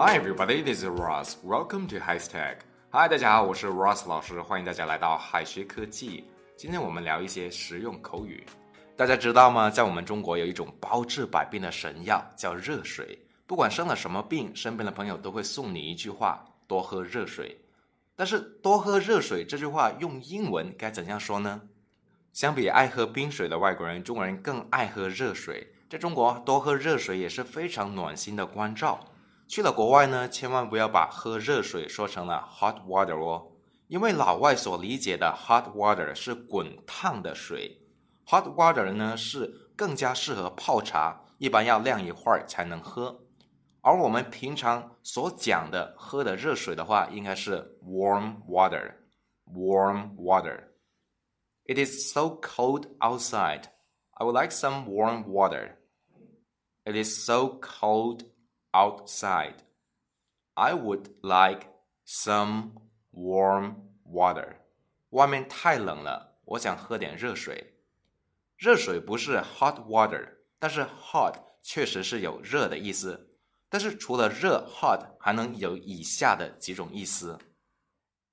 Hi everybody, this is Ross. Welcome to High Tech. Hi，大家好，我是 Ross 老师，欢迎大家来到海学科技。今天我们聊一些实用口语。大家知道吗？在我们中国有一种包治百病的神药，叫热水。不管生了什么病，身边的朋友都会送你一句话：多喝热水。但是多喝热水这句话用英文该怎样说呢？相比爱喝冰水的外国人，中国人更爱喝热水。在中国，多喝热水也是非常暖心的关照。去了国外呢，千万不要把喝热水说成了 hot water 哦，因为老外所理解的 hot water 是滚烫的水，hot water 呢是更加适合泡茶，一般要晾一会儿才能喝。而我们平常所讲的喝的热水的话，应该是 warm water，warm water。It is so cold outside. I would like some warm water. It is so cold outside. I would like some warm water. 外面太冷了，我想喝点热水。热水不是 hot water，但是 hot 确实是有热的意思。但是除了热 hot，还能有以下的几种意思。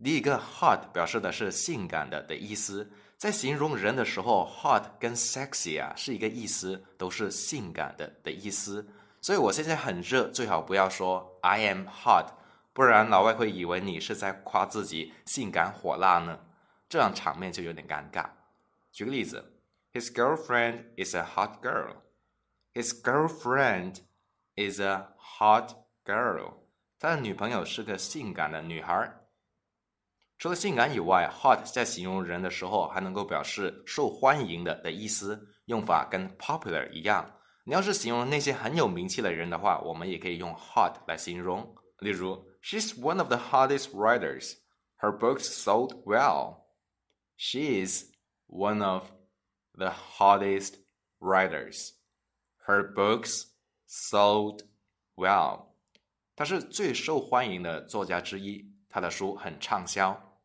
第一个 hot 表示的是性感的的意思，在形容人的时候，hot 跟 sexy 啊是一个意思，都是性感的的意思。所以我现在很热，最好不要说 I am hot，不然老外会以为你是在夸自己性感火辣呢，这样场面就有点尴尬。举个例子，His girlfriend is a hot girl. His girlfriend is a hot girl. 他的女朋友是个性感的女孩。除了性感以外，hot 在形容人的时候还能够表示受欢迎的的意思，用法跟 popular 一样。你要是形容那些很有名气的人的话，我们也可以用 hot 来形容。例如，She's one of the hottest writers. Her books sold well. She is one of the hottest writers. Her books sold well. 她是最受欢迎的作家之一，她的书很畅销。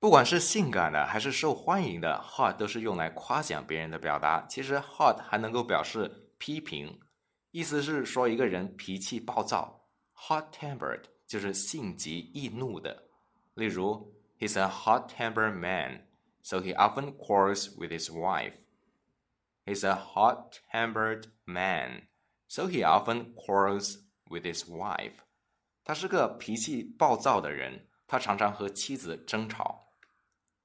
不管是性感的还是受欢迎的，hot 都是用来夸奖别人的表达。其实 hot 还能够表示。批评，意思是说一个人脾气暴躁，hot-tempered 就是性急易怒的。例如，He's a hot-tempered man, so he often quarrels with his wife. He's a hot-tempered man, so he often quarrels with his wife. 他是个脾气暴躁的人，他常常和妻子争吵。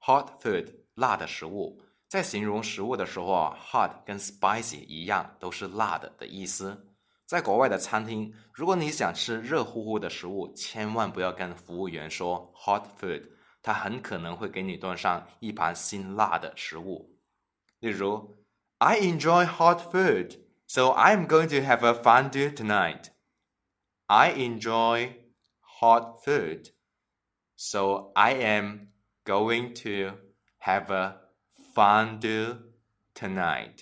Hot food，辣的食物。在形容食物的时候啊，hot 跟 spicy 一样，都是辣的的意思。在国外的餐厅，如果你想吃热乎乎的食物，千万不要跟服务员说 hot food，他很可能会给你端上一盘辛辣的食物。例如，I enjoy hot food, so I'm going to have a fondue tonight. I enjoy hot food, so I am going to have a Fondue tonight，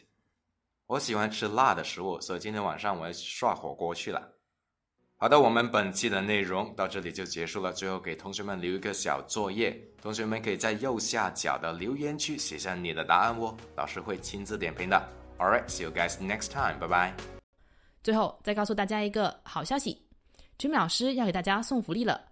我喜欢吃辣的食物，所以今天晚上我要涮火锅去了。好的，我们本期的内容到这里就结束了。最后给同学们留一个小作业，同学们可以在右下角的留言区写下你的答案哦，老师会亲自点评的。All right, see you guys next time. 拜拜。最后再告诉大家一个好消息，Jimmy 老师要给大家送福利了。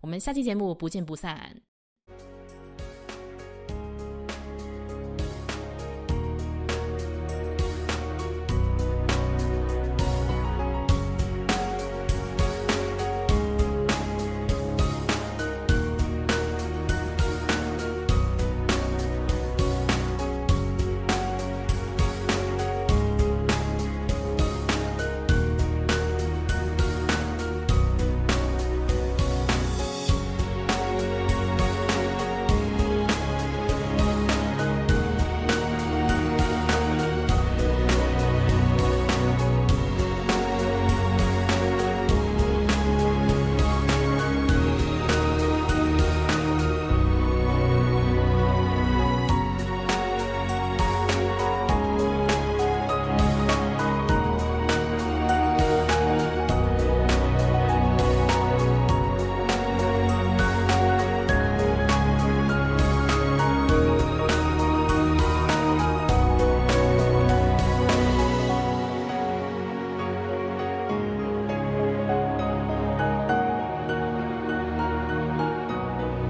我们下期节目不见不散。